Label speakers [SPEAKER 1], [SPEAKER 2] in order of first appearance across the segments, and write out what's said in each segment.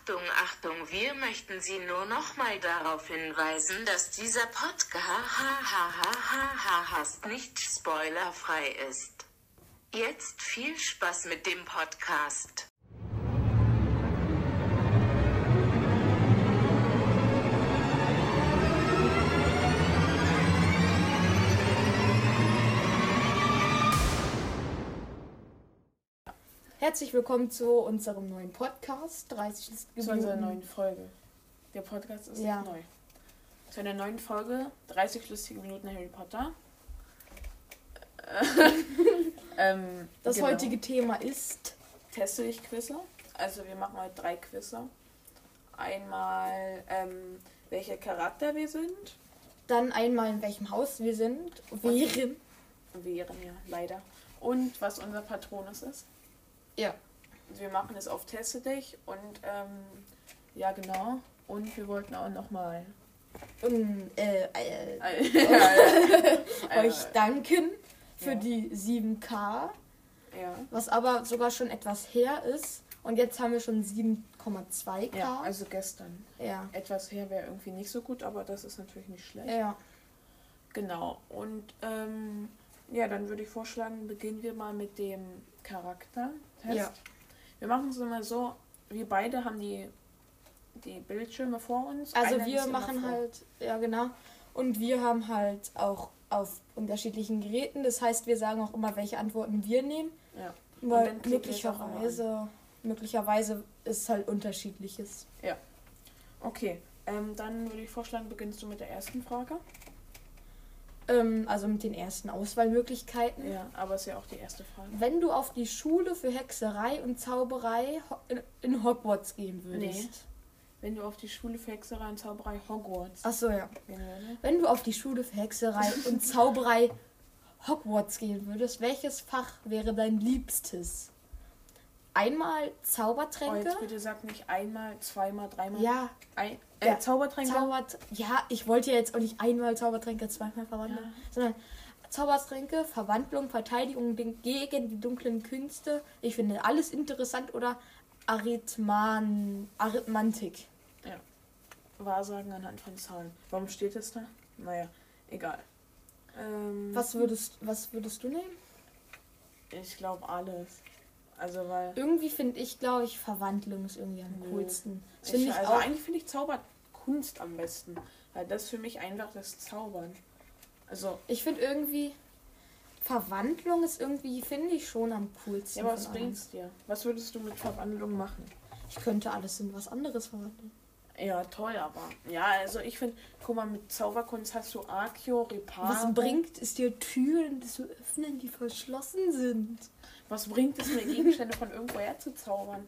[SPEAKER 1] Achtung, Achtung, wir möchten Sie nur noch mal darauf hinweisen, dass dieser Podcast nicht spoilerfrei ist. Jetzt viel Spaß mit dem Podcast.
[SPEAKER 2] Herzlich willkommen zu unserem neuen Podcast, 30
[SPEAKER 3] Zu unserer neuen Folge. Der Podcast ist
[SPEAKER 2] Ja.
[SPEAKER 3] neu. Zu einer neuen Folge, 30 lustige Minuten Harry Potter. ähm,
[SPEAKER 2] Das
[SPEAKER 3] genau.
[SPEAKER 2] heutige Thema ist
[SPEAKER 3] Teste dich Quizze. Also wir machen heute drei Quizze. Einmal, ähm, welcher Charakter wir sind.
[SPEAKER 2] dann einmal in welchem Haus wir sind, wären.
[SPEAKER 3] Wären ja, leider. Und was unser Patronus ist.
[SPEAKER 2] Ja.
[SPEAKER 3] Wir machen es auf Teste dich und ähm, ja genau. Und wir wollten auch nochmal
[SPEAKER 2] äh, äh,
[SPEAKER 3] äh,
[SPEAKER 2] euch danken für
[SPEAKER 3] ja.
[SPEAKER 2] die 7K,
[SPEAKER 3] ja.
[SPEAKER 2] was aber sogar schon etwas her ist. Und jetzt haben wir schon 7,2K.
[SPEAKER 3] ja, also gestern.
[SPEAKER 2] ja.
[SPEAKER 3] Etwas her wäre irgendwie nicht so gut, aber das ist natürlich nicht schlecht.
[SPEAKER 2] Ja.
[SPEAKER 3] Genau. Und ähm, ja, dann würde ich vorschlagen, beginnen wir mal mit dem Charaktertest.
[SPEAKER 2] Ja.
[SPEAKER 3] Wir machen es immer so, wir beide haben die, die Bildschirme vor uns.
[SPEAKER 2] Also
[SPEAKER 3] Einer
[SPEAKER 2] wir machen halt, ja genau. Und wir haben halt auch auf unterschiedlichen Geräten. Das heißt, wir sagen auch immer, welche Antworten wir nehmen.
[SPEAKER 3] Ja.
[SPEAKER 2] Weil
[SPEAKER 3] immer an.
[SPEAKER 2] möglicherweise, möglicherweise ist halt unterschiedliches.
[SPEAKER 3] Okay, ähm, dann würde ich vorschlagen, beginnst du mit der ersten Frage.
[SPEAKER 2] Ähm, also mit den ersten Auswahlmöglichkeiten.
[SPEAKER 3] Ja, aber ist ja auch die erste Frage.
[SPEAKER 2] Wenn du auf die Schule für Hexerei und Zauberei in, Hogwarts gehen würdest.
[SPEAKER 3] Wenn du auf die Schule für Hexerei und Zauberei Hogwarts
[SPEAKER 2] Achso, ja.
[SPEAKER 3] gehen würdest.
[SPEAKER 2] Wenn du auf die Schule für Hexerei und Zauberei Hogwarts gehen würdest, welches Fach wäre dein liebstes? Einmal
[SPEAKER 3] Oh,
[SPEAKER 2] Zaubertränke?
[SPEAKER 3] jetzt bitte sag nicht einmal, zweimal, dreimal.
[SPEAKER 2] ja,
[SPEAKER 3] Ein, äh,
[SPEAKER 2] Ja,
[SPEAKER 3] Zaubertränke.
[SPEAKER 2] Zaubert. Ja, ich wollte ja jetzt auch nicht einmal Zaubertränke zweimal verwandeln,
[SPEAKER 3] Ja.
[SPEAKER 2] sondern Zaubertränke, Verwandlung, Verteidigung gegen die dunklen Künste. Ich finde alles interessant oder Arithman, Arithmantik.
[SPEAKER 3] Wahrsagen anhand von Zahlen. Warum steht es da? Naja, egal. Ähm,
[SPEAKER 2] Was würdest, was würdest du nehmen?
[SPEAKER 3] Ich glaube alles. Also weil.
[SPEAKER 2] Irgendwie finde ich, glaube ich, Verwandlung ist irgendwie am
[SPEAKER 3] Nö.
[SPEAKER 2] coolsten. Das
[SPEAKER 3] Ich,
[SPEAKER 2] finde ich
[SPEAKER 3] also eigentlich finde ich Zauberkunst am besten. Weil das ist für mich einfach das Zaubern. Also,
[SPEAKER 2] Ich finde irgendwie Verwandlung ist irgendwie, finde ich, schon am coolsten.
[SPEAKER 3] ja, aber was bringt's dir? Was würdest du mit Verwandlung machen?
[SPEAKER 2] Ich könnte alles in was anderes verwandeln.
[SPEAKER 3] Ja, toll, aber. Ja, also ich finde, guck mal, mit Zauberkunst hast du Akio, Reparo.
[SPEAKER 2] Was bringt es dir, Türen zu öffnen, die verschlossen sind?
[SPEAKER 3] Was bringt es mir, Gegenstände von irgendwoher zu zaubern?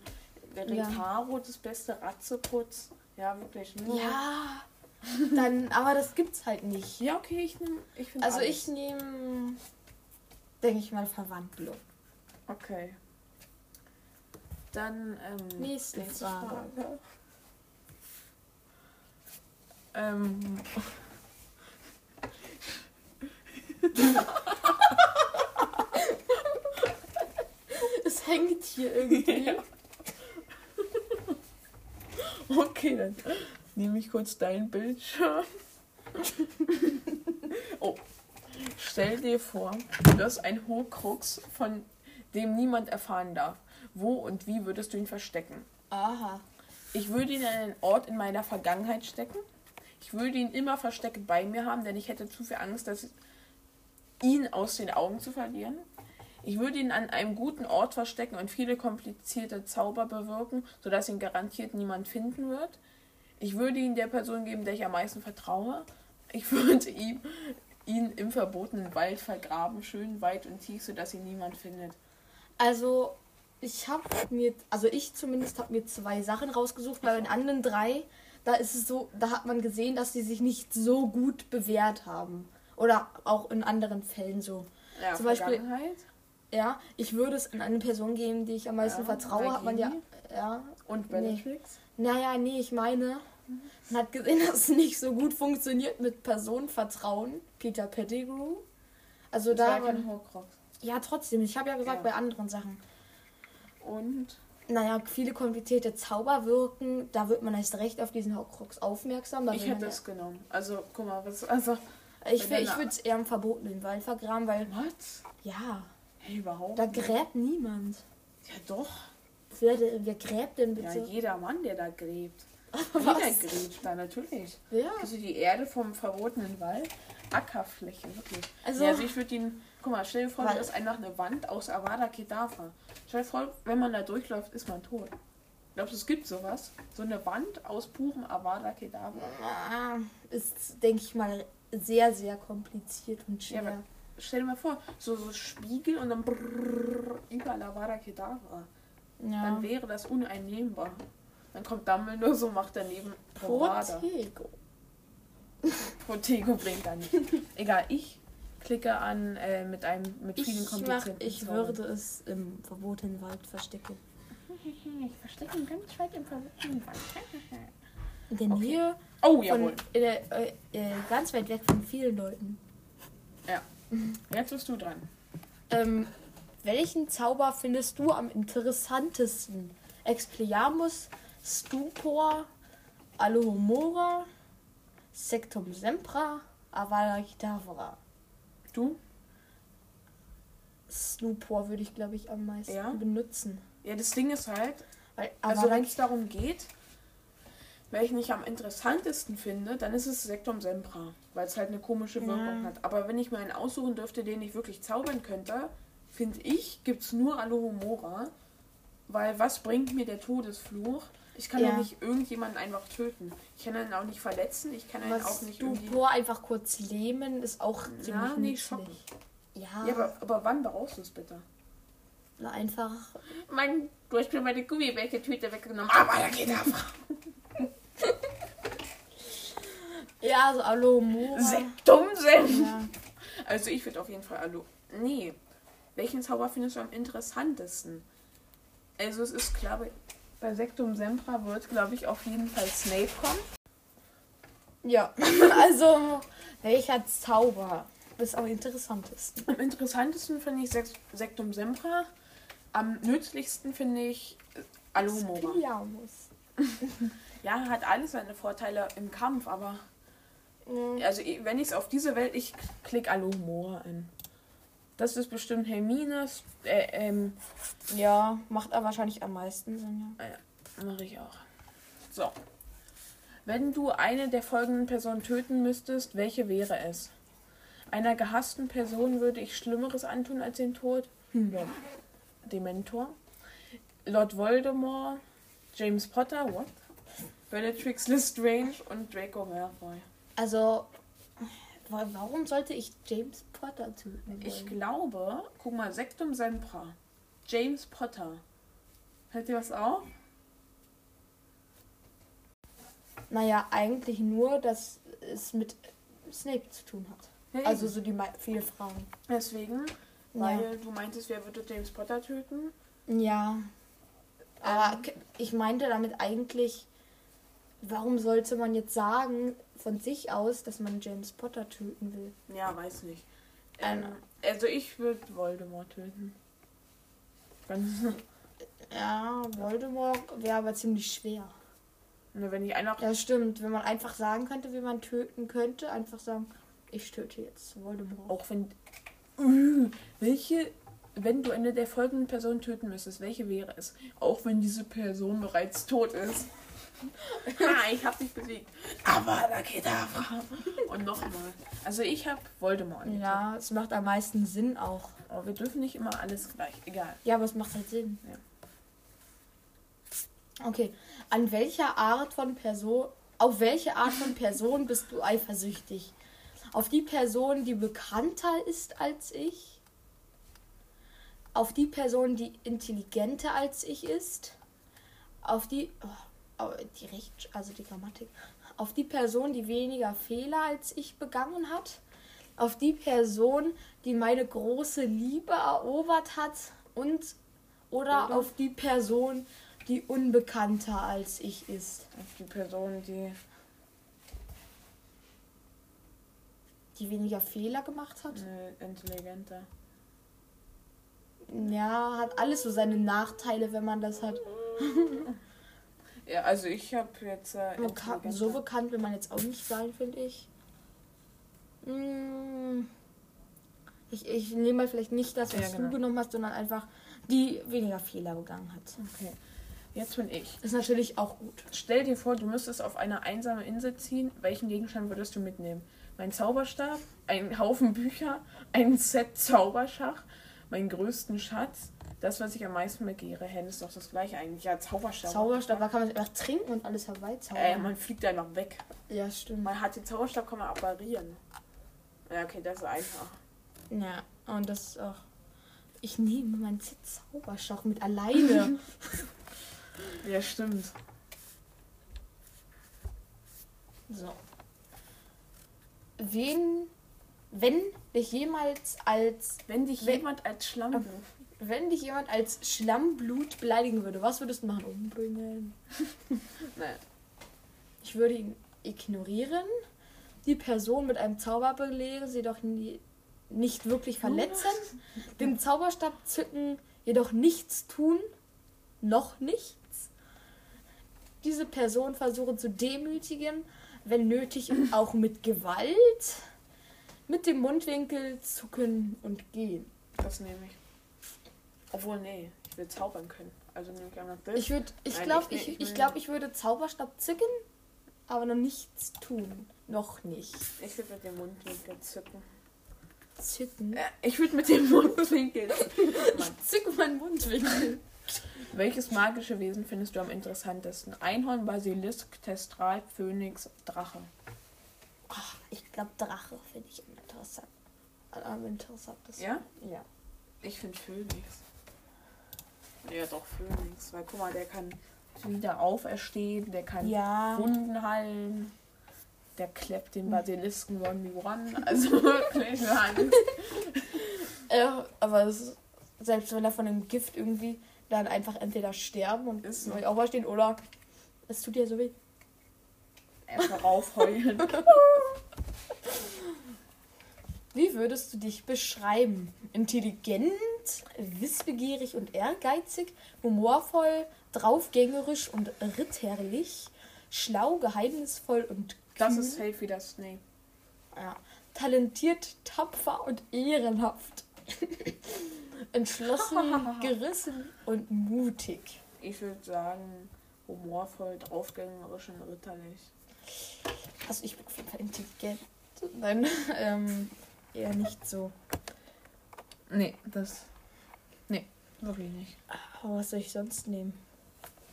[SPEAKER 3] Der
[SPEAKER 2] Ja.
[SPEAKER 3] Reparo, das beste Ratzeputz. Ja, wirklich. Nur.
[SPEAKER 2] Ja, dann, aber das gibt's halt nicht.
[SPEAKER 3] Ja, okay, ich nehme. Ich
[SPEAKER 2] Also
[SPEAKER 3] alles.
[SPEAKER 2] ich nehme, denke ich mal, Verwandlung.
[SPEAKER 3] Okay. Dann, ähm.
[SPEAKER 2] Nächste Frage.
[SPEAKER 3] Ähm.
[SPEAKER 2] Es hängt hier irgendwie.
[SPEAKER 3] Ja. Okay, dann nehme ich kurz deinen Bildschirm. Oh. Stell dir vor, du hast einen Horcrux, von dem niemand erfahren darf. Wo und wie würdest du ihn verstecken?
[SPEAKER 2] Aha.
[SPEAKER 3] Ich würde ihn an einen Ort in meiner Vergangenheit stecken. Ich würde ihn immer versteckt bei mir haben, denn ich hätte zu viel Angst, dass ihn aus den Augen zu verlieren. Ich würde ihn an einem guten Ort verstecken und viele komplizierte Zauber bewirken, sodass ihn garantiert niemand finden wird. Ich würde ihn der Person geben, der ich am meisten vertraue. Ich würde ihm, ihn im verbotenen Wald vergraben, schön weit und tief, sodass ihn niemand findet.
[SPEAKER 2] Also, ich habe mir, also ich zumindest habe mir zwei Sachen rausgesucht, bei den anderen drei, da ist es so, da hat man gesehen, dass sie sich nicht so gut bewährt haben. Oder auch in anderen Fällen so.
[SPEAKER 3] Ja,
[SPEAKER 2] Zum Beispiel- Ja, ich würde es an eine Person geben, die ich am meisten
[SPEAKER 3] Ja,
[SPEAKER 2] vertraue, hat man ja. Ja.
[SPEAKER 3] und
[SPEAKER 2] Nee.
[SPEAKER 3] Bellatrix.
[SPEAKER 2] Naja, nee, ich meine, man hat gesehen, dass es nicht so gut funktioniert mit Personenvertrauen. Peter Pettigrew. Also
[SPEAKER 3] Das
[SPEAKER 2] da.
[SPEAKER 3] war kein Horcrux.
[SPEAKER 2] Ja, trotzdem. Ich habe ja gesagt,
[SPEAKER 3] Ja.
[SPEAKER 2] bei anderen Sachen.
[SPEAKER 3] Und
[SPEAKER 2] naja, viele komplizierte Zauber wirken, da wird man erst recht auf diesen Horcrux aufmerksam.
[SPEAKER 3] Ich hätte das genommen. Also, guck mal, was. Also.
[SPEAKER 2] ja, ich will- ich würde es eher im verbotenen Wald vergraben, weil,
[SPEAKER 3] Was?
[SPEAKER 2] ja,
[SPEAKER 3] Hey, überhaupt?
[SPEAKER 2] da
[SPEAKER 3] nicht.
[SPEAKER 2] gräbt niemand.
[SPEAKER 3] Ja, doch.
[SPEAKER 2] Wer, wer gräbt denn
[SPEAKER 3] Ja,
[SPEAKER 2] bitte?
[SPEAKER 3] jeder Mann, der da gräbt.
[SPEAKER 2] Was?
[SPEAKER 3] Jeder gräbt da, natürlich.
[SPEAKER 2] Ja.
[SPEAKER 3] Also die Erde vom verbotenen Wald. Ackerfläche, wirklich.
[SPEAKER 2] Also-
[SPEAKER 3] ja, also ich würde ihn. Guck mal, stell dir vor, das ist einfach eine Wand aus Avada Kedavra. Stell dir vor, wenn man da durchläuft, ist man tot. Glaubst du, es gibt sowas? So eine Wand aus purem Avada Kedavra.
[SPEAKER 2] Ah, ist, denke ich mal, sehr, sehr kompliziert und
[SPEAKER 3] Ja,
[SPEAKER 2] schwer.
[SPEAKER 3] aber stell dir mal vor, so, so Spiegel und dann brrrr, überall Avada Kedavra.
[SPEAKER 2] Ja.
[SPEAKER 3] Dann wäre das uneinnehmbar. Dann kommt Dumbledore so, macht daneben.
[SPEAKER 2] Protego.
[SPEAKER 3] Protego bringt dann nicht. Egal, ich klicke an äh, mit einem mit vielen
[SPEAKER 2] Ich, mach,
[SPEAKER 3] komplizierten
[SPEAKER 2] ich
[SPEAKER 3] Zaubern.
[SPEAKER 2] würde es im verbotenen Wald verstecken.
[SPEAKER 3] Ich verstecke ihn ganz weit im verbotenen Wald.
[SPEAKER 2] In der
[SPEAKER 3] Okay.
[SPEAKER 2] Nähe
[SPEAKER 3] Oh,
[SPEAKER 2] von,
[SPEAKER 3] jawohl.
[SPEAKER 2] in der, äh, äh, ganz weit weg von vielen Leuten.
[SPEAKER 3] Jetzt bist du dran.
[SPEAKER 2] Ähm, welchen Zauber findest du am interessantesten? Expelliarmus, Stupor, Alohomora, Sectum Sempra, Avada Kedavra.
[SPEAKER 3] Du?
[SPEAKER 2] Stupor würde ich, glaube ich, am meisten
[SPEAKER 3] Ja?
[SPEAKER 2] benutzen.
[SPEAKER 3] Ja, das Ding ist halt,
[SPEAKER 2] Weil
[SPEAKER 3] also wenn es darum geht, welchen ich am interessantesten finde, dann ist es Sektum Sempra, weil es halt eine komische Wirkung
[SPEAKER 2] Ja.
[SPEAKER 3] hat. Aber wenn ich mir einen aussuchen dürfte, den ich wirklich zaubern könnte, finde ich, gibt es nur Alohomora, weil was bringt mir der Todesfluch? Ich kann ja.
[SPEAKER 2] Ja.
[SPEAKER 3] nicht irgendjemanden einfach töten. Ich kann ihn auch nicht verletzen, ich kann ihn auch
[SPEAKER 2] was
[SPEAKER 3] nicht irgendwie...
[SPEAKER 2] Stupor einfach kurz lähmen ist auch ziemlich
[SPEAKER 3] Ja, nee, schocken.
[SPEAKER 2] Ja,
[SPEAKER 3] Ja, aber, aber wann brauchst du es bitte?
[SPEAKER 2] na, einfach.
[SPEAKER 3] Mein, du hast mir meine Gummibärchen-Tüte weggenommen. Aber da geht einfach.
[SPEAKER 2] Ja, also Alohomora.
[SPEAKER 3] Sektum Senf.
[SPEAKER 2] Ja.
[SPEAKER 3] Also ich würde auf jeden Fall Alu. Nee. Welchen Zauber findest du am interessantesten? Also es ist klar, bei- Sektum Sempra wird, glaube ich, auf jeden Fall Snape kommen.
[SPEAKER 2] Ja, also welcher Zauber ist am interessantesten?
[SPEAKER 3] Am interessantesten finde ich Sek Sektum Sempra. Am nützlichsten finde ich äh.
[SPEAKER 2] Expelliarmus.
[SPEAKER 3] Ja, hat alles seine Vorteile im Kampf, aber
[SPEAKER 2] Ja.
[SPEAKER 3] also wenn ich es auf diese Welt, ich klicke Alohomora an. Das ist bestimmt Hermines, äh, ähm,
[SPEAKER 2] ja, macht aber wahrscheinlich am meisten Sinn.
[SPEAKER 3] Mache ich auch. So. Wenn du eine der folgenden Personen töten müsstest, welche wäre es? Einer gehassten Person würde ich Schlimmeres antun als den Tod. Ja. Dementor. Lord Voldemort. James Potter. What? Bellatrix Lestrange und Draco Malfoy.
[SPEAKER 2] Also, warum sollte ich James Potter töten?
[SPEAKER 3] Ich
[SPEAKER 2] wollen?
[SPEAKER 3] glaube, guck mal, Sektum Sempra. James Potter. Fällt dir was auf?
[SPEAKER 2] Naja, eigentlich nur, dass es mit Snape zu tun hat.
[SPEAKER 3] Ja,
[SPEAKER 2] Also so die viele Fragen.
[SPEAKER 3] deswegen, weil du meintest, wer würde James Potter töten?
[SPEAKER 2] Ja. Aber k- ich meinte damit eigentlich, warum sollte man jetzt sagen von sich aus, dass man James Potter töten will?
[SPEAKER 3] Ja, weiß nicht. Ähm,
[SPEAKER 2] Ähm.
[SPEAKER 3] also ich würde Voldemort töten.
[SPEAKER 2] Ja, Voldemort wäre aber ziemlich schwer.
[SPEAKER 3] ne, wenn ich einfach.
[SPEAKER 2] Ja, stimmt. Wenn man einfach sagen könnte, wie man töten könnte, einfach sagen, ich töte jetzt Voldemort.
[SPEAKER 3] Auch wenn. Welche. Wenn du eine der folgenden Personen töten müsstest, welche wäre es? Auch wenn diese Person bereits tot ist. Ah, ich hab dich besiegt. Aber da geht er. Und nochmal. Also ich hab Voldemort. getötet.
[SPEAKER 2] Ja, es macht am meisten Sinn auch.
[SPEAKER 3] Aber wir dürfen nicht immer alles gleich. Egal.
[SPEAKER 2] Ja, aber es macht halt Sinn.
[SPEAKER 3] Ja.
[SPEAKER 2] Okay. An welcher Art von Person, auf welche Art von Person bist du eifersüchtig? Auf die Person, die bekannter ist als ich? Auf die Person, die intelligenter als ich ist? Auf die, oh, die Recht, also die Grammatik. Auf die Person, die weniger Fehler als ich begangen hat? Auf die Person, die meine große Liebe erobert hat? Und oder
[SPEAKER 3] Oder?
[SPEAKER 2] auf die Person, die unbekannter als ich ist?
[SPEAKER 3] Auf die Person, die.
[SPEAKER 2] Die weniger Fehler gemacht hat?
[SPEAKER 3] Ne, intelligenter.
[SPEAKER 2] Ja, hat alles so seine Nachteile, wenn man das hat.
[SPEAKER 3] Ja, also ich habe jetzt. Äh,
[SPEAKER 2] Bekan so bekannt will man jetzt auch nicht sein, finde ich. Mm. Ich, ich nehme mal vielleicht nicht das, was
[SPEAKER 3] Ja, genau.
[SPEAKER 2] du genommen hast, sondern einfach die weniger Fehler begangen hat.
[SPEAKER 3] Okay. Jetzt bin ich.
[SPEAKER 2] Ist natürlich auch gut.
[SPEAKER 3] Stell dir vor, du müsstest auf eine einsame Insel ziehen. Welchen Gegenstand würdest du mitnehmen? Mein Zauberstab, einen Haufen Bücher, ein Set Zauberschach, meinen größten Schatz, das, was ich am meisten begehre. Das ist doch das gleiche eigentlich. Ja, Zauberstab.
[SPEAKER 2] Zauberstab, da kann man einfach trinken und alles
[SPEAKER 3] Äh,
[SPEAKER 2] herbeizaubern.
[SPEAKER 3] man fliegt einfach weg.
[SPEAKER 2] ja, stimmt.
[SPEAKER 3] Man hat den Zauberstab, kann man apparieren. Ja, okay, das ist einfach.
[SPEAKER 2] Ja, und das ist auch. Ich nehme mein Set Zauberstab mit alleine.
[SPEAKER 3] Ja, stimmt.
[SPEAKER 2] so. Wen, wenn dich jemals als
[SPEAKER 3] Wenn dich jemand als Schlammblut.
[SPEAKER 2] Wenn dich jemand als Schlammblut beleidigen würde, was würdest du machen? Umbringen.
[SPEAKER 3] Nein.
[SPEAKER 2] Ich würde ihn ignorieren, die Person mit einem Zauber belegen, sie jedoch nie, nicht wirklich verletzen, den Zauberstab zücken, jedoch nichts tun, noch nichts. Diese Person versuchen zu demütigen, wenn nötig auch mit Gewalt, mit dem Mundwinkel zucken und gehen.
[SPEAKER 3] Das nehme ich. Obwohl, nee, ich will zaubern können. Also nehme ich einfach das.
[SPEAKER 2] Ich würde, ich glaube,
[SPEAKER 3] ich
[SPEAKER 2] ich, ich,
[SPEAKER 3] ich
[SPEAKER 2] glaube, ich würde Zauberstab zücken, aber noch nichts tun. Noch nicht.
[SPEAKER 3] ich würde mit dem Mundwinkel zücken.
[SPEAKER 2] Zücken.
[SPEAKER 3] Äh, ich würde mit dem Mundwinkel zücken. Mann.
[SPEAKER 2] Zück meinen Mundwinkel.
[SPEAKER 3] Welches magische Wesen findest du am interessantesten? Einhorn, Basilisk, Testral, Phönix, Drache.
[SPEAKER 2] Ach, ich glaube, Drache finde ich am interessant. Am interessantesten.
[SPEAKER 3] Ja?
[SPEAKER 2] Ja.
[SPEAKER 3] Ich finde Phönix. Ja, doch, Phönix. Weil guck mal, der kann wieder auferstehen, der kann
[SPEAKER 2] Ja.
[SPEAKER 3] Wunden heilen. Der kleppt den Basilisken one one. Also wirklich, nein.
[SPEAKER 2] Äh, aber ist, selbst wenn er von dem Gift irgendwie dann einfach entweder sterben und
[SPEAKER 3] Ist so.
[SPEAKER 2] neu auferstehen oder es tut dir so weh.
[SPEAKER 3] Erstmal raufheulen.
[SPEAKER 2] Wie würdest du dich beschreiben? Intelligent, wissbegierig und ehrgeizig, humorvoll, draufgängerisch und ritterlich, schlau, geheimnisvoll und kühn,
[SPEAKER 3] Das ist safe wie das Snape.
[SPEAKER 2] ja, talentiert, tapfer und ehrenhaft, entschlossen, gerissen und mutig.
[SPEAKER 3] Ich würde sagen, humorvoll, draufgängerisch und ritterlich.
[SPEAKER 2] Also ich bin auf jeden Fall intelligent. Nein, ähm, eher nicht so.
[SPEAKER 3] Nee, das. Nee, wirklich nicht.
[SPEAKER 2] Aber was soll ich sonst nehmen?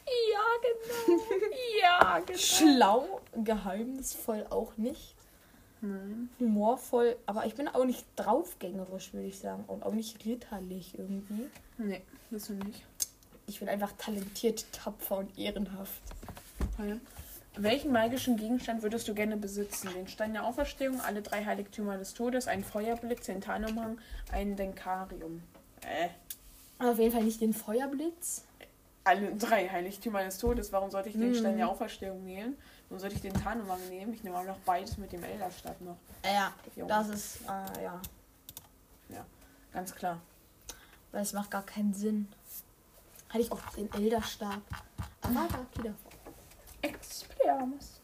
[SPEAKER 3] Ja, genau. ja, genau.
[SPEAKER 2] Schlau, geheimnisvoll auch nicht.
[SPEAKER 3] Nein.
[SPEAKER 2] humorvoll, aber ich bin auch nicht draufgängerisch, würde ich sagen. Und auch nicht ritterlich irgendwie.
[SPEAKER 3] Nee, bist du nicht.
[SPEAKER 2] Ich bin einfach talentiert, tapfer und ehrenhaft.
[SPEAKER 3] Ja. Welchen magischen Gegenstand würdest du gerne besitzen? Den Stein der Auferstehung, alle drei Heiligtümer des Todes, einen Feuerblitz, den Tarnumhang, ein Denkarium. Äh,
[SPEAKER 2] auf jeden Fall nicht den Feuerblitz.
[SPEAKER 3] alle drei Heiligtümer des Todes. Warum sollte ich den. Stein der Auferstehung wählen? Warum sollte ich den Tarnumhang nehmen? Ich nehme auch noch beides mit dem Elderstab noch.
[SPEAKER 2] Ja,
[SPEAKER 3] Jo.
[SPEAKER 2] das ist, äh, ja.
[SPEAKER 3] Ganz klar.
[SPEAKER 2] Weil es macht gar keinen Sinn. Hatte ich auch den Elderstab. Aber da geht er vor.
[SPEAKER 3] Expermus.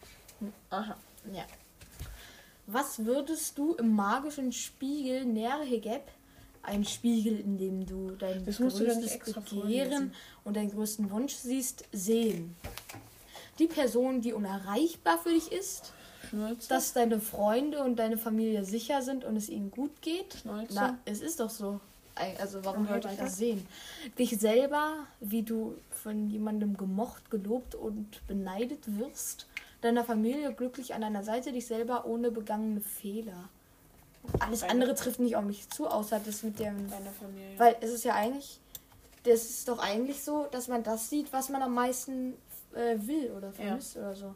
[SPEAKER 3] Aha.
[SPEAKER 2] Ja. Was würdest du im magischen Spiegel Nerhegeb, ein Spiegel, in dem du dein größtes Begehren und deinen größten Wunsch siehst, sehen? Die Person, die unerreichbar für dich ist,
[SPEAKER 3] Schnulze.
[SPEAKER 2] dass deine Freunde und deine Familie sicher sind und es ihnen gut geht?
[SPEAKER 3] Schnulze.
[SPEAKER 2] Na, es ist doch so. Also warum sollte ich das sehen? Dich selber, wie du von jemandem gemocht, gelobt und beneidet wirst. Deiner Familie glücklich an deiner Seite, dich selber ohne begangene Fehler. Alles andere trifft nicht auf mich zu, außer das mit dem.
[SPEAKER 3] Deine Familie.
[SPEAKER 2] Weil es ist ja eigentlich. Das ist doch eigentlich so, dass man das sieht, was man am meisten äh, will oder vermisst oder so.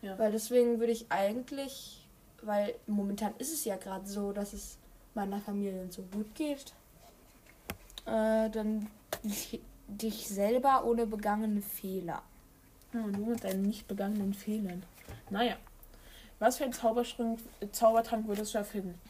[SPEAKER 3] Ja.
[SPEAKER 2] Weil deswegen würde ich eigentlich, weil momentan ist es ja gerade so, dass es meiner Familie so gut geht, äh, dann dich, selber ohne begangene Fehler.
[SPEAKER 3] Ja, nur mit deinen nicht begangenen Fehlern. Naja. Was für ein Zaubertrank, Zaubertrank würdest du erfinden?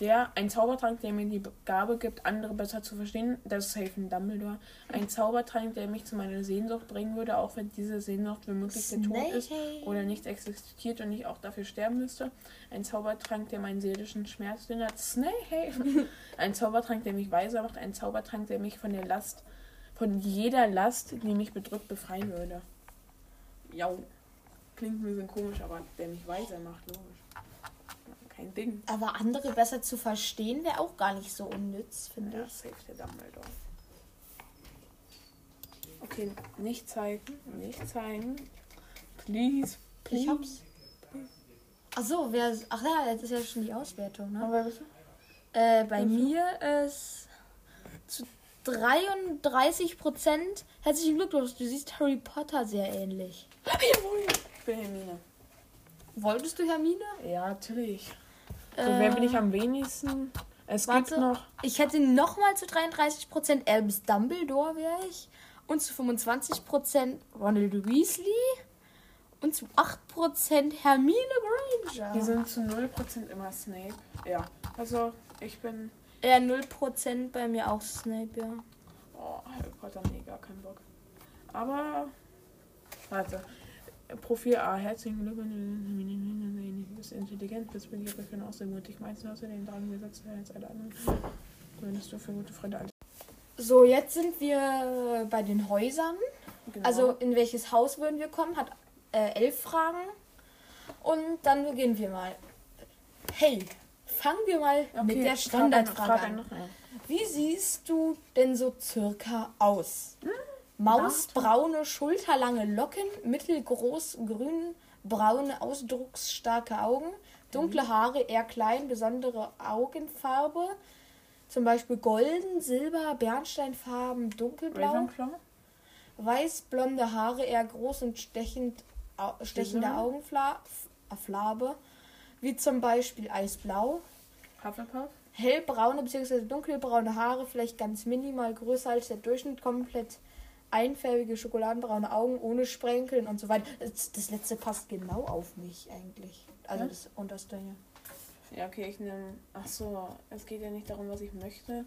[SPEAKER 3] Der, ein Zaubertrank, der mir die Gabe gibt, andere besser zu verstehen, das ist safe ein Dumbledore. Ein Zaubertrank, der mich zu meiner Sehnsucht bringen würde, auch wenn diese Sehnsucht womöglich der Tod ist oder nicht existiert und ich auch dafür sterben müsste. Ein Zaubertrank, der meinen seelischen Schmerz lindert. Snape! Ein Zaubertrank, der mich weiser macht. Ein Zaubertrank, der mich von der Last, von jeder Last, die mich bedrückt, befreien würde. Ja, klingt ein bisschen komisch, aber der mich weiser macht, logisch. Kein Ding.
[SPEAKER 2] Aber andere besser zu verstehen wäre auch gar nicht so unnütz, finde
[SPEAKER 3] Ja,
[SPEAKER 2] ich.
[SPEAKER 3] safe der Dumbledore. Okay, nicht zeigen, nicht zeigen. Please, please.
[SPEAKER 2] Ich hab's. Ach so, wer. Ach ja, das ist ja schon die Auswertung, ne?
[SPEAKER 3] Aber bist du?
[SPEAKER 2] Äh, bei mir ist zu 33 Prozent. Herzlichen Glückwunsch, du siehst Harry Potter sehr ähnlich.
[SPEAKER 3] Jawohl. Ich bin Hermine.
[SPEAKER 2] Wolltest du Hermine?
[SPEAKER 3] Ja, natürlich. So,
[SPEAKER 2] Äh,
[SPEAKER 3] wer bin ich am wenigsten? Es
[SPEAKER 2] warte.
[SPEAKER 3] gibt noch.
[SPEAKER 2] Ich hätte nochmal zu 33 Prozent Albus Dumbledore wäre ich. Und zu 25 Prozent Ronald Weasley. Und zu 8 Prozent Hermine Granger.
[SPEAKER 3] Die sind zu 0% immer Snape. Ja. Also, ich bin.
[SPEAKER 2] Ja, 0% bei mir auch Snape, ja.
[SPEAKER 3] Oh, Harry Potter, nee, gar keinen Bock. Aber. Warte. Profil A, herzlichen Glückwunsch. Du bist intelligent, bist begierig und auch sehr mutig. Meinst du außerdem Drang gesetzt als alle anderen? Würdest du für gute Freunde alles.
[SPEAKER 2] So, jetzt sind wir bei den Häusern.
[SPEAKER 3] Genau.
[SPEAKER 2] Also in welches Haus würden wir kommen? Hat äh, elf Fragen. Und dann beginnen wir mal. Hey, fangen wir mal mit der Standardfrage
[SPEAKER 3] Frage
[SPEAKER 2] an. Wie siehst du denn so circa aus?
[SPEAKER 3] Hm?
[SPEAKER 2] Mausbraune, schulterlange Locken, mittelgroß, grün, braune, ausdrucksstarke Augen, dunkle Haare, eher klein, besondere Augenfarbe, zum Beispiel golden, silber, bernsteinfarben, dunkelblau,
[SPEAKER 3] Ravenclaw?
[SPEAKER 2] weiß-blonde Haare, eher groß und stechend, stechende? Augenfarbe, wie zum Beispiel eisblau,
[SPEAKER 3] Hufflepuff?
[SPEAKER 2] hellbraune bzw. dunkelbraune Haare, vielleicht ganz minimal größer als der Durchschnitt, komplett einfärbige schokoladenbraune Augen ohne Sprenkeln und so weiter. Das, das letzte passt genau auf mich eigentlich. Also
[SPEAKER 3] Ja?
[SPEAKER 2] das unterste hier.
[SPEAKER 3] Ja, okay, ich nehme. Ach so, es geht ja nicht darum, was ich möchte.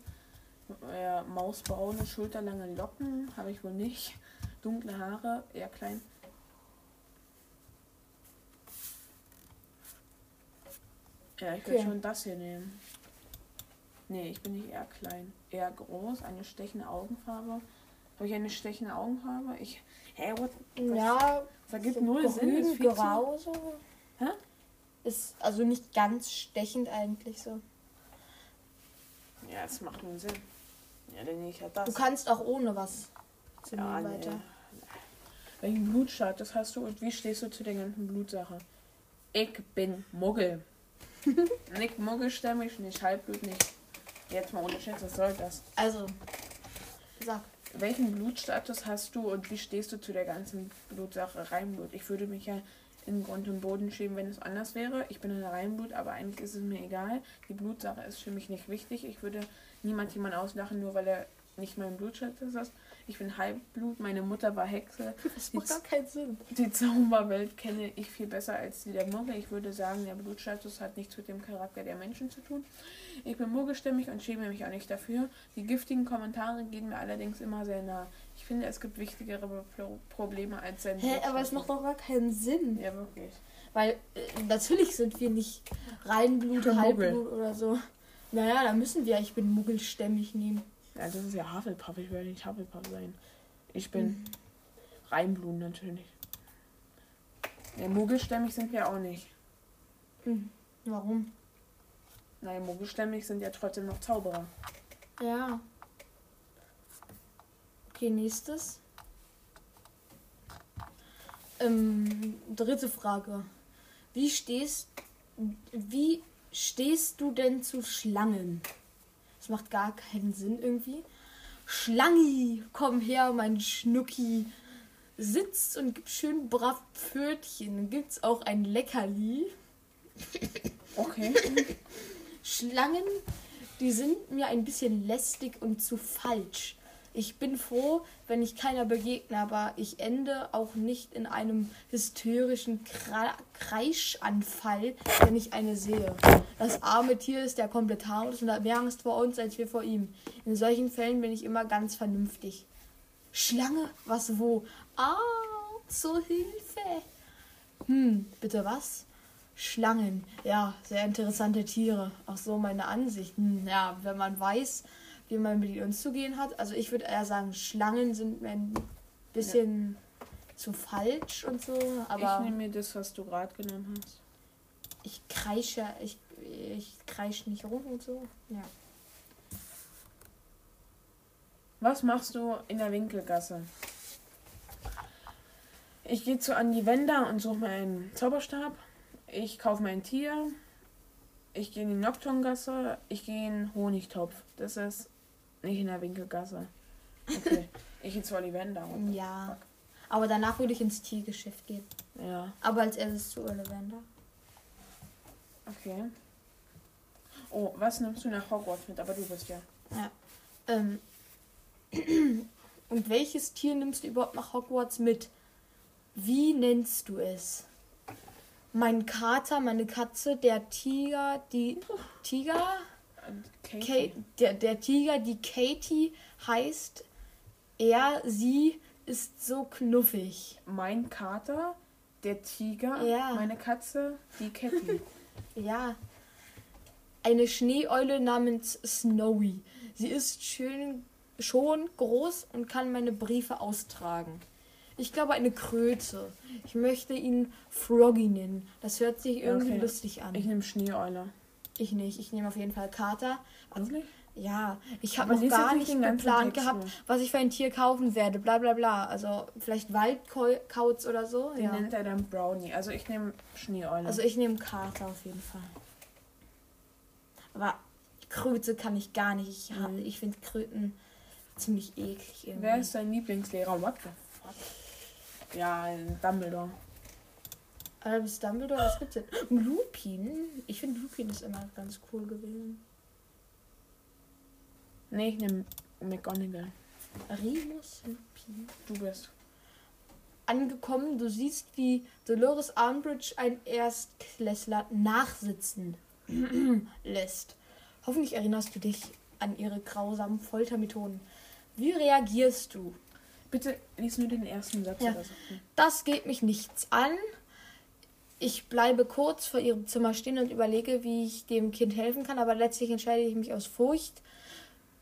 [SPEAKER 3] Äh, mausbraune, schulterlange Locken habe ich wohl nicht. Dunkle Haare, eher klein. Ja, ich würde
[SPEAKER 2] Okay.
[SPEAKER 3] schon das hier nehmen. Nee, ich bin nicht eher klein. Eher groß, eine stechende Augenfarbe. Habe ich eine stechende Augenfarbe? Ich. Hä, what? Was?
[SPEAKER 2] Ja,
[SPEAKER 3] Das ergibt
[SPEAKER 2] so
[SPEAKER 3] null Sinn. Ist viel zu,
[SPEAKER 2] grau so.
[SPEAKER 3] Hä?
[SPEAKER 2] Ist also nicht ganz stechend eigentlich so.
[SPEAKER 3] ja, das macht nun Sinn. Ja, dann nehme ich halt das.
[SPEAKER 2] Du kannst auch ohne was zu
[SPEAKER 3] Ja, nee.
[SPEAKER 2] weiter.
[SPEAKER 3] Welchen Blutstatus hast du und wie stehst du zu der ganzen Blutsache? Ich bin Muggel. nicht Muggelstämmig, nicht Halbblut, nicht. Jetzt mal ohne Schätze, was soll das?
[SPEAKER 2] Also, sag.
[SPEAKER 3] Welchen Blutstatus hast du und wie stehst du zu der ganzen Blutsache Reinblut? Ich würde mich ja in Grund und Boden schämen, wenn es anders wäre. Ich bin ein Reinblut, aber eigentlich ist es mir egal. Die Blutsache ist für mich nicht wichtig. Ich würde niemand jemand auslachen, nur weil er nicht mein Blutstatus ist. Ich bin Halbblut, meine Mutter war Hexe.
[SPEAKER 2] Das
[SPEAKER 3] Die
[SPEAKER 2] macht gar keinen Sinn.
[SPEAKER 3] Die Zauberwelt kenne ich viel besser als die der Muggel. Ich würde sagen, der Blutstatus hat nichts mit dem Charakter der Menschen zu tun. Ich bin muggelstämmig und schäme mich auch nicht dafür. Die giftigen Kommentare gehen mir allerdings immer sehr nah. Ich finde, es gibt wichtigere Pro Probleme als sein
[SPEAKER 2] Hä, aber es macht doch gar keinen Sinn.
[SPEAKER 3] Ja, wirklich.
[SPEAKER 2] Weil äh, natürlich sind wir nicht Reinblut. Halbblut oder so. Naja, da müssen wir, ich bin muggelstämmig nehmen.
[SPEAKER 3] Ja, das ist ja Hufflepuff. Ich will nicht Hufflepuff sein. Ich bin Reinblut natürlich. Ja, muggelstämmig sind wir auch nicht.
[SPEAKER 2] Hm. Warum?
[SPEAKER 3] Nein, muggelstämmig sind ja trotzdem noch Zauberer.
[SPEAKER 2] Ja. Okay, nächstes. Ähm, dritte Frage. Wie stehst, wie stehst du denn zu Schlangen? Das macht gar keinen Sinn irgendwie. Schlangi, komm her, mein Schnucki. Sitzt und gibt schön brav Pfötchen. Dann gibt's auch ein Leckerli.
[SPEAKER 3] Okay.
[SPEAKER 2] Schlangen, die sind mir ein bisschen lästig und zu falsch. Ich bin froh, wenn ich keiner begegne, aber ich ende auch nicht in einem hysterischen Kra Kreischanfall, wenn ich eine sehe. Das arme Tier ist ja komplett harmlos und hat mehr Angst vor uns als wir vor ihm. In solchen Fällen bin ich immer ganz vernünftig. Schlange? Was wo? Ah, zur Hilfe. Hm, bitte was? Schlangen. Ja, sehr interessante Tiere. Auch so meine Ansichten. Ja, wenn man weiß, wie man mit ihnen umzugehen hat. Also ich würde eher sagen, Schlangen sind mir ein bisschen ja. zu falsch und so. Aber
[SPEAKER 3] ich nehme mir das, was du gerade genommen hast.
[SPEAKER 2] Ich kreische, ich, ich kreische nicht rum und so. Ja.
[SPEAKER 3] Was machst du in der Winkelgasse? Ich gehe zu Andi Wender und suche mir einen Zauberstab. Ich kaufe mein Tier. Ich gehe in die Nocturngasse. Ich gehe in den Honigtopf. Das ist nicht in der Winkelgasse. Okay. ich zu Ollivander.
[SPEAKER 2] Ja. Aber danach würde ich ins Tiergeschäft gehen.
[SPEAKER 3] Ja.
[SPEAKER 2] Aber als erstes zu Ollivander.
[SPEAKER 3] Okay. Oh, was nimmst du nach Hogwarts mit? Aber du bist ja.
[SPEAKER 2] Ja. Ähm. Und welches Tier nimmst du überhaupt nach Hogwarts mit? Wie nennst du es? Mein Kater, meine Katze, der Tiger, die Tiger? Kate. Der, der Tiger, die Katie heißt. Er, sie ist so knuffig.
[SPEAKER 3] Mein Kater, der Tiger,
[SPEAKER 2] ja.
[SPEAKER 3] meine Katze, die Katie.
[SPEAKER 2] ja. Eine Schneeeule namens Snowy. Sie ist schön, schon groß und kann meine Briefe austragen. Ich glaube eine Kröte. Ich möchte ihn Froggy nennen. Das hört sich irgendwie okay. lustig an.
[SPEAKER 3] Ich nehme Schneeeule.
[SPEAKER 2] Ich nicht. Ich nehme auf jeden Fall Kater.
[SPEAKER 3] Wirklich?
[SPEAKER 2] Ja, ich habe noch gar nicht geplant gehabt, was ich für ein Tier kaufen werde. Bla bla bla. Also vielleicht Waldkauz oder so.
[SPEAKER 3] Den ja. nennt er dann Brownie. Also ich nehme Schneeeule.
[SPEAKER 2] Also ich nehme Kater auf jeden Fall. Aber Kröte kann ich gar nicht. Ich, mhm. ich finde Kröten ziemlich eklig.
[SPEAKER 3] Irgendwie. Wer ist dein Lieblingslehrer? What the fuck? Ja, Dumbledore.
[SPEAKER 2] Albus Dumbledore, was gibt's denn? Lupin? Ich finde Lupin ist immer ganz cool gewesen.
[SPEAKER 3] Nee, ich nehme McGonagall.
[SPEAKER 2] Remus Lupin.
[SPEAKER 3] Du bist.
[SPEAKER 2] Angekommen, du siehst, wie Dolores Armbridge ein Erstklässler nachsitzen lässt. Hoffentlich erinnerst du dich an ihre grausamen Foltermethoden. Wie reagierst du?
[SPEAKER 3] Bitte lies nur den ersten Satz.
[SPEAKER 2] Ja. Das geht mich nichts an. Ich bleibe kurz vor ihrem Zimmer stehen und überlege, wie ich dem Kind helfen kann, aber letztlich entscheide ich mich aus Furcht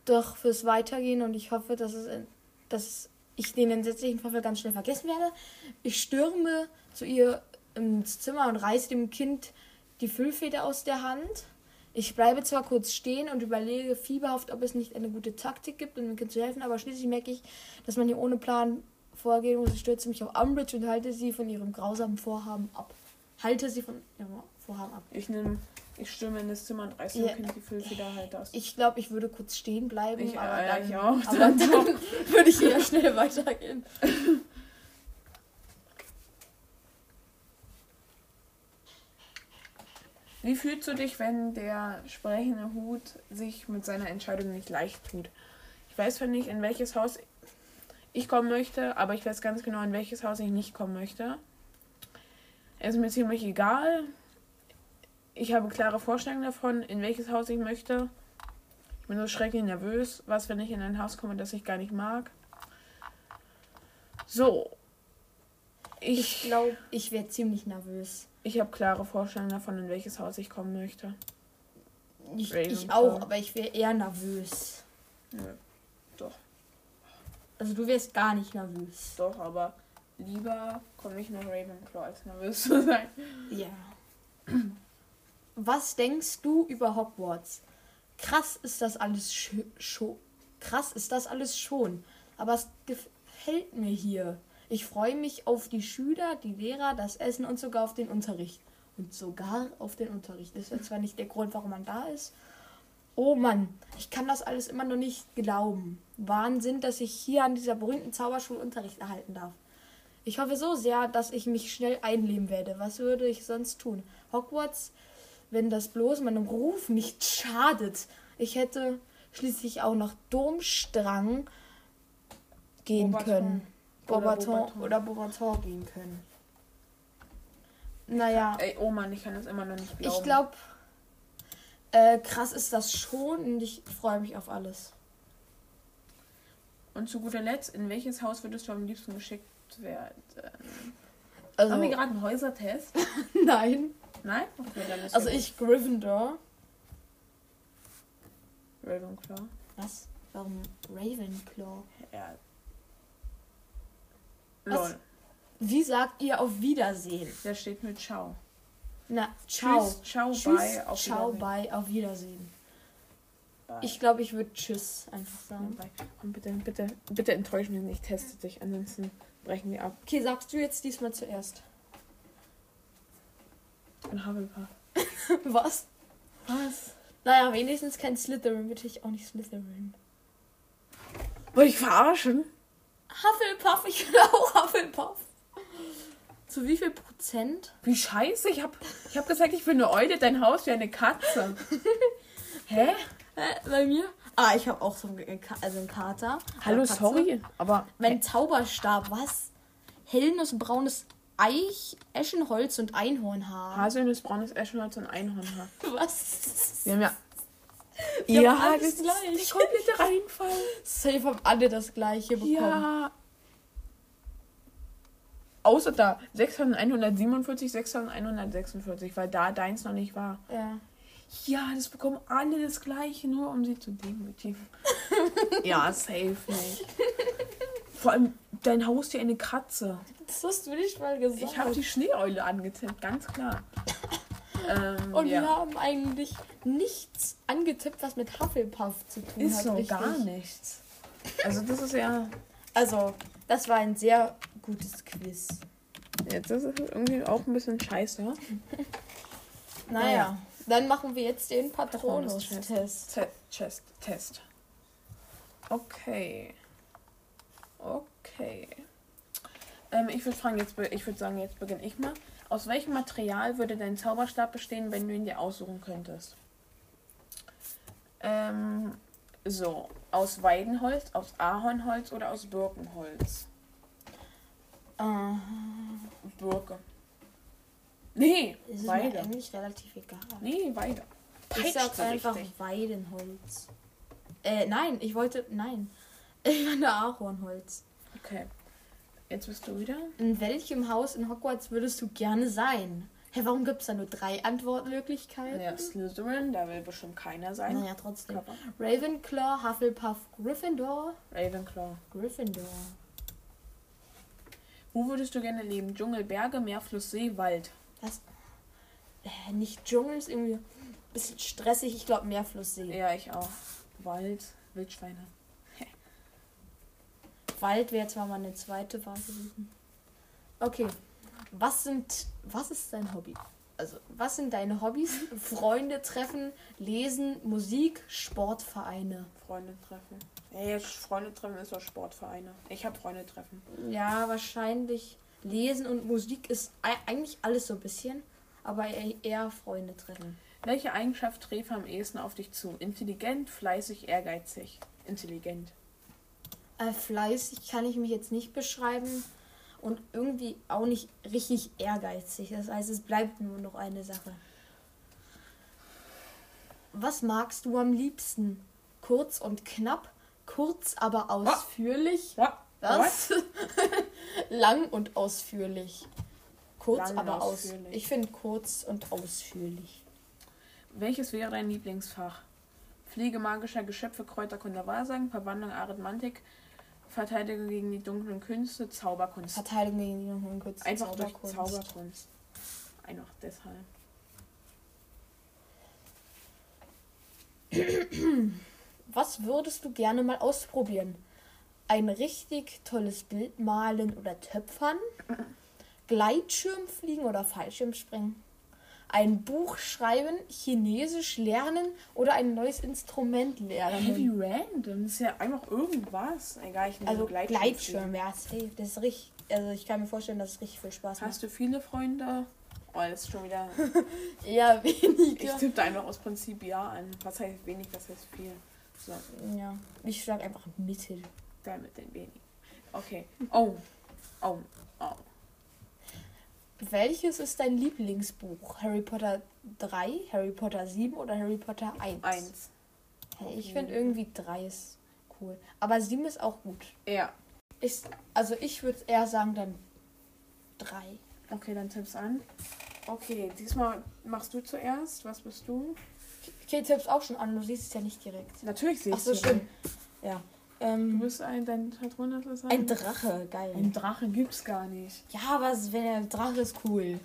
[SPEAKER 2] doch fürs Weitergehen und ich hoffe, dass, es, dass ich den entsetzlichen Vorfall ganz schnell vergessen werde. Ich stürme zu ihr ins Zimmer und reiße dem Kind die Füllfeder aus der Hand. Ich bleibe zwar kurz stehen und überlege fieberhaft, ob es nicht eine gute Taktik gibt, um dem Kind zu helfen, aber schließlich merke ich, dass man hier ohne Plan vorgehen muss. Ich stürze mich auf Umbridge und halte sie von ihrem grausamen Vorhaben ab. Halte sie von ihrem Vorhaben ab.
[SPEAKER 3] Ich nehme, ich stürme in das Zimmer und reiße ja. die Füllfeder halt aus.
[SPEAKER 2] Ich glaube, ich würde kurz stehen bleiben,
[SPEAKER 3] ich,
[SPEAKER 2] aber,
[SPEAKER 3] äh,
[SPEAKER 2] dann,
[SPEAKER 3] auch.
[SPEAKER 2] aber dann würde ich eher schnell weitergehen.
[SPEAKER 3] Wie fühlst du dich, wenn der sprechende Hut sich mit seiner Entscheidung nicht leicht tut? Ich weiß zwar nicht, in welches Haus ich kommen möchte, aber ich weiß ganz genau, in welches Haus ich nicht kommen möchte. Es ist mir ziemlich egal. Ich habe klare Vorstellungen davon, in welches Haus ich möchte. Ich bin so schrecklich nervös. Was, wenn ich in ein Haus komme, das ich gar nicht mag? So.
[SPEAKER 2] Ich, ich glaube, ich wäre ziemlich nervös.
[SPEAKER 3] Ich habe klare Vorstellungen davon, in welches Haus ich kommen möchte.
[SPEAKER 2] Ich, ich auch, aber ich wäre eher nervös.
[SPEAKER 3] Nö. Doch.
[SPEAKER 2] Also du wärst gar nicht nervös.
[SPEAKER 3] Doch, aber lieber komme ich nach Ravenclaw, als nervös zu sein.
[SPEAKER 2] Ja. Was denkst du über Hogwarts? Krass ist das alles schon. Krass ist das alles schon. Aber es gefällt mir hier. Ich freue mich auf die Schüler, die Lehrer, das Essen und sogar auf den Unterricht. Und sogar auf den Unterricht. Das ist zwar nicht der Grund, warum man da ist. Oh Mann, ich kann das alles immer noch nicht glauben. Wahnsinn, dass ich hier an dieser berühmten Zauberschule Unterricht erhalten darf. Ich hoffe so sehr, dass ich mich schnell einleben werde. Was würde ich sonst tun? Hogwarts, wenn das bloß meinem Ruf nicht schadet. Ich hätte schließlich auch noch Domstrang gehen
[SPEAKER 3] Beaubaton.
[SPEAKER 2] können. Beaubaton. oder Beaubaton gehen können. Naja,
[SPEAKER 3] Ey, oh Mann, ich kann das immer noch nicht glauben.
[SPEAKER 2] ich glaube, äh, krass ist das schon und ich freue mich auf alles.
[SPEAKER 3] Und zu guter Letzt, in welches Haus würdest du am liebsten geschickt werden?
[SPEAKER 2] Also,
[SPEAKER 3] Haben wir gerade einen Häusertest?
[SPEAKER 2] nein.
[SPEAKER 3] Nein? Okay, dann ist
[SPEAKER 2] Also
[SPEAKER 3] ja
[SPEAKER 2] ich Gryffindor.
[SPEAKER 3] gut. Ravenclaw.
[SPEAKER 2] Was? Warum Ravenclaw?
[SPEAKER 3] Ja.
[SPEAKER 2] Was?
[SPEAKER 3] Lol.
[SPEAKER 2] Wie sagt ihr auf Wiedersehen?
[SPEAKER 3] Da steht mit Ciao.
[SPEAKER 2] Na, ciao.
[SPEAKER 3] Tschüss, ciao,
[SPEAKER 2] Tschüss,
[SPEAKER 3] bye, auf
[SPEAKER 2] ciao,
[SPEAKER 3] Wiedersehen.
[SPEAKER 2] bye, auf Wiedersehen.
[SPEAKER 3] Bye.
[SPEAKER 2] Ich glaube, ich würde Tschüss einfach sagen.
[SPEAKER 3] Bye. Komm, bitte, bitte, bitte enttäuschen wir nicht. Teste dich, ansonsten brechen wir ab.
[SPEAKER 2] Okay, sagst du jetzt diesmal zuerst.
[SPEAKER 3] Und Hufflepuff.
[SPEAKER 2] Was?
[SPEAKER 3] Was?
[SPEAKER 2] Naja, wenigstens kein Slytherin, bitte ich auch nicht Slytherin.
[SPEAKER 3] Wollte ich verarschen?
[SPEAKER 2] Hufflepuff, ich will auch Hufflepuff. Zu wie viel Prozent?
[SPEAKER 3] Wie scheiße. Ich hab, ich hab gesagt, ich will eine Eule, dein Haus wie eine Katze. Hä?
[SPEAKER 2] Äh, bei mir? Ah, ich habe auch so einen, Ka- also einen Kater.
[SPEAKER 3] Hallo,
[SPEAKER 2] Äh, Katze.
[SPEAKER 3] sorry. Aber
[SPEAKER 2] Mein Zauberstab, was? Hellnussbraunes Eich, Eschenholz und Einhornhaar.
[SPEAKER 3] Haselnuss, braunes Eschenholz und Einhornhaar.
[SPEAKER 2] Was?
[SPEAKER 3] Wir haben ja.
[SPEAKER 2] Wir haben alles
[SPEAKER 3] das ist
[SPEAKER 2] gleich.
[SPEAKER 3] der komplette Reinfall.
[SPEAKER 2] Safe haben alle das gleiche bekommen.
[SPEAKER 3] Ja. Außer da 6147, 6146, weil da deins noch nicht war.
[SPEAKER 2] Ja.
[SPEAKER 3] Ja, das bekommen alle das gleiche, nur um sie zu demütigen. ja, safe nicht. Vor allem dein Haustier eine Katze.
[SPEAKER 2] Das hast du nicht mal gesagt.
[SPEAKER 3] Ich habe die Schneeeule angetippt, ganz klar. Ähm,
[SPEAKER 2] Und
[SPEAKER 3] ja.
[SPEAKER 2] wir haben eigentlich nichts angetippt, was mit Hufflepuff zu tun
[SPEAKER 3] Ist
[SPEAKER 2] hat.
[SPEAKER 3] so
[SPEAKER 2] richtig.
[SPEAKER 3] gar nichts. Also das ist ja.
[SPEAKER 2] Also, das war ein sehr gutes Quiz.
[SPEAKER 3] Jetzt ist es irgendwie auch ein bisschen scheiße.
[SPEAKER 2] Naja,
[SPEAKER 3] Naja.
[SPEAKER 2] Dann machen wir jetzt den Patronus-Test.
[SPEAKER 3] Te Test. Test. Okay. Okay. Ähm, ich würde fragen, jetzt, ich würde sagen, jetzt beginne ich mal. Aus welchem Material würde dein Zauberstab bestehen, wenn du ihn dir aussuchen könntest? Ähm, so, aus Weidenholz, aus Ahornholz oder aus Birkenholz?
[SPEAKER 2] Äh,
[SPEAKER 3] Birke. Nee,
[SPEAKER 2] ist es mir
[SPEAKER 3] Weide.
[SPEAKER 2] eigentlich relativ egal.
[SPEAKER 3] Nee, Weide.
[SPEAKER 2] Ich sag
[SPEAKER 3] Peitscht
[SPEAKER 2] einfach
[SPEAKER 3] richtig.
[SPEAKER 2] Weidenholz. Äh, nein, ich wollte. Nein. Ich meine Ahornholz.
[SPEAKER 3] Okay. Jetzt bist du wieder.
[SPEAKER 2] In welchem Haus in Hogwarts würdest du gerne sein? Hä, warum gibt es da nur drei Antwortmöglichkeiten?
[SPEAKER 3] Ja, Slytherin, da will bestimmt keiner sein.
[SPEAKER 2] Naja, trotzdem.
[SPEAKER 3] Aber
[SPEAKER 2] Ravenclaw, Hufflepuff, Gryffindor.
[SPEAKER 3] Ravenclaw.
[SPEAKER 2] Gryffindor.
[SPEAKER 3] Wo würdest du gerne leben? Dschungel, Berge, Meer, Fluss, See, Wald.
[SPEAKER 2] Was? Äh, nicht Dschungel ist irgendwie ein bisschen stressig. Ich glaube Meerflusssee.
[SPEAKER 3] Ja, ich auch. Wald, Wildschweine.
[SPEAKER 2] Wald wäre zwar mal eine zweite Wahl gewesen. Okay. Was sind. Was ist dein Hobby? Also, was sind deine Hobbys? Freunde treffen, lesen, Musik, Sportvereine.
[SPEAKER 3] Freunde treffen. Ey, Freunde treffen ist doch Sportvereine. Ich habe Freunde treffen.
[SPEAKER 2] Ja, wahrscheinlich. Lesen und Musik ist ei- eigentlich alles so ein bisschen, aber e- eher Freunde treffen.
[SPEAKER 3] Welche Eigenschaft treffe am ehesten auf dich zu? Intelligent, fleißig, ehrgeizig. Intelligent.
[SPEAKER 2] Äh, fleißig kann ich mich jetzt nicht beschreiben und irgendwie auch nicht richtig ehrgeizig. Das heißt, es bleibt nur noch eine Sache. Was magst du am liebsten? Kurz und knapp, kurz aber ausführlich.
[SPEAKER 3] What?
[SPEAKER 2] Was? Lang und ausführlich. Kurz
[SPEAKER 3] Lang
[SPEAKER 2] aber aus.
[SPEAKER 3] ausführlich.
[SPEAKER 2] Ich finde kurz und ausführlich.
[SPEAKER 3] Welches wäre dein Lieblingsfach? Pflege magischer Geschöpfe, Kräuterkunde, Wahrsagen, Verwandlung, Arithmantik, Verteidigung gegen die dunklen Künste, Zauberkunst.
[SPEAKER 2] Verteidigung gegen die Dunklen kurz.
[SPEAKER 3] Einfach durch
[SPEAKER 2] Zauberkunst.
[SPEAKER 3] Zauberkunst. Einfach deshalb.
[SPEAKER 2] Was würdest du gerne mal ausprobieren? Ein richtig tolles Bild malen oder töpfern? Gleitschirmfliegen oder Fallschirmspringen? Ein Buch schreiben, Chinesisch lernen oder ein neues Instrument lernen?
[SPEAKER 3] Heavy Random, das ist ja einfach irgendwas. Egal, ich
[SPEAKER 2] also
[SPEAKER 3] Gleitschirm.
[SPEAKER 2] Gleitschirm, ja, safe. Das ist richtig. Also ich kann mir vorstellen, dass es richtig viel Spaß macht.
[SPEAKER 3] Hast du viele Freunde? Oh, das ist schon wieder.
[SPEAKER 2] Ja,
[SPEAKER 3] Ich
[SPEAKER 2] weniger.
[SPEAKER 3] tippe einfach aus Prinzip ja an. Was heißt wenig, was heißt viel? So,
[SPEAKER 2] Ja, ich schlage einfach Mittel.
[SPEAKER 3] Damit den wenig. Okay. Oh. Oh. Oh.
[SPEAKER 2] Welches ist dein Lieblingsbuch? Harry Potter 3, Harry Potter 7 oder Harry Potter 1?
[SPEAKER 3] Eins.
[SPEAKER 2] Hey, ich finde irgendwie 3 ist cool. Aber 7 ist auch gut.
[SPEAKER 3] Ja.
[SPEAKER 2] Ich, also ich würde eher sagen dann 3.
[SPEAKER 3] Okay, dann tipp's an. Okay, diesmal machst du zuerst. Was bist du?
[SPEAKER 2] Okay, tippst auch schon an, du siehst es ja nicht direkt.
[SPEAKER 3] Natürlich sehe
[SPEAKER 2] Ach
[SPEAKER 3] ich
[SPEAKER 2] so, stimmt. Ja.
[SPEAKER 3] Du
[SPEAKER 2] Ähm,
[SPEAKER 3] bist ein, dein Patron ist
[SPEAKER 2] ein Drache, geil.
[SPEAKER 3] Ein Drache gibt's gar nicht.
[SPEAKER 2] ja, aber wenn der Drache ist cool.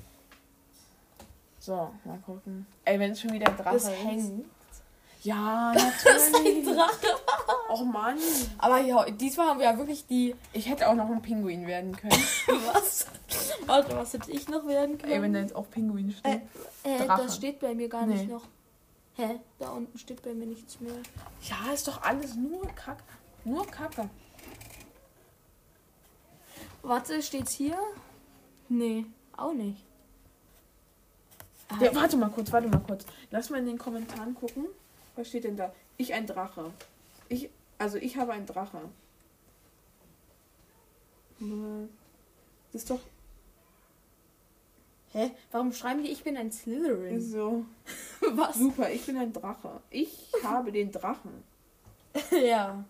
[SPEAKER 3] So, mal gucken. Ey, wenn es schon wieder ein Drache
[SPEAKER 2] Das
[SPEAKER 3] ist.
[SPEAKER 2] hängt.
[SPEAKER 3] Ja,
[SPEAKER 2] Das ist ein
[SPEAKER 3] natürlich.
[SPEAKER 2] Drache.
[SPEAKER 3] Och Mann.
[SPEAKER 2] Aber ja, diesmal haben wir ja wirklich die.
[SPEAKER 3] Ich hätte auch noch ein Pinguin werden können.
[SPEAKER 2] Was? Warte, was hätte ich noch werden können?
[SPEAKER 3] Ey, wenn da jetzt auch Pinguin steht.
[SPEAKER 2] Hä,
[SPEAKER 3] Drache.
[SPEAKER 2] das steht bei mir gar
[SPEAKER 3] Nee.
[SPEAKER 2] nicht noch. Hä? Da unten steht bei mir nichts mehr.
[SPEAKER 3] Ja, ist doch alles nur Kacke. Nur Kacke.
[SPEAKER 2] Warte, steht's hier? Nee, auch nicht. Ah,
[SPEAKER 3] Ja, warte mal kurz, warte mal kurz. Lass mal in den Kommentaren gucken. Was steht denn da? Ich ein Drache. Ich, also ich habe einen Drache. Das ist doch
[SPEAKER 2] Hä? Warum schreiben die, ich bin ein Slytherin?
[SPEAKER 3] so.
[SPEAKER 2] Was?
[SPEAKER 3] Super, ich bin ein Drache. Ich habe den Drachen.
[SPEAKER 2] ja.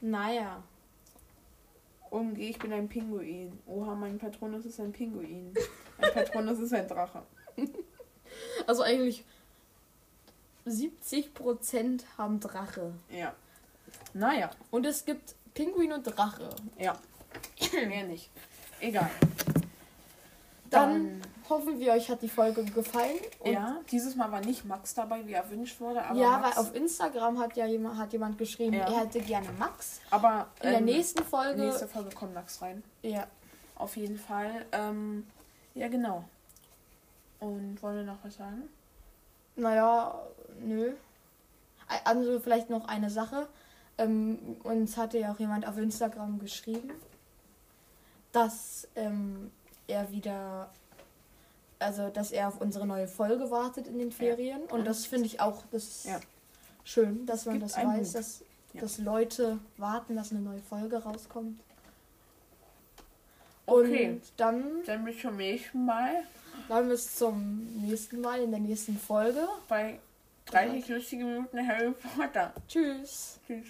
[SPEAKER 2] Naja.
[SPEAKER 3] Umgeh, ich bin ein Pinguin. Oha, mein Patronus ist ein Pinguin. Mein Patronus ist ein Drache.
[SPEAKER 2] Also eigentlich 70% haben Drache.
[SPEAKER 3] Ja. Naja,
[SPEAKER 2] Und es gibt Pinguin und Drache.
[SPEAKER 3] ja. Mehr nicht. Egal.
[SPEAKER 2] Dann hoffen wir, euch hat die Folge gefallen. Und
[SPEAKER 3] ja, dieses Mal war nicht Max dabei, wie erwünscht wurde. Aber
[SPEAKER 2] ja,
[SPEAKER 3] Max,
[SPEAKER 2] weil auf Instagram hat ja jemand, hat jemand geschrieben,
[SPEAKER 3] Ja.
[SPEAKER 2] er hätte gerne Max.
[SPEAKER 3] aber
[SPEAKER 2] In der
[SPEAKER 3] ähm,
[SPEAKER 2] nächsten Folge.
[SPEAKER 3] nächste Folge kommt Max rein.
[SPEAKER 2] Ja.
[SPEAKER 3] Auf jeden Fall. Ähm, ja, genau. Und wollen wir noch was sagen?
[SPEAKER 2] Naja, nö. Also vielleicht noch eine Sache. Ähm, uns hatte ja auch jemand auf Instagram geschrieben, dass ähm, er wieder, also dass er auf unsere neue Folge wartet in den Ferien. Und das finde ich auch, das
[SPEAKER 3] Ja.
[SPEAKER 2] schön, dass man das weiß, dass,
[SPEAKER 3] Ja.
[SPEAKER 2] dass Leute warten, dass eine neue Folge rauskommt.
[SPEAKER 3] Okay.
[SPEAKER 2] Und dann
[SPEAKER 3] Dann bis zum nächsten Mal
[SPEAKER 2] dann bis zum nächsten Mal in der nächsten Folge.
[SPEAKER 3] bei 30 lustige Minuten Harry Potter.
[SPEAKER 2] Tschüss.
[SPEAKER 3] Tschüss.